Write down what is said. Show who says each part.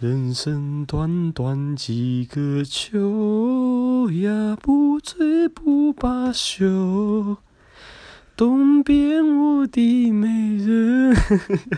Speaker 1: 人生短短几个秋呀不醉不罢休。东边我的美人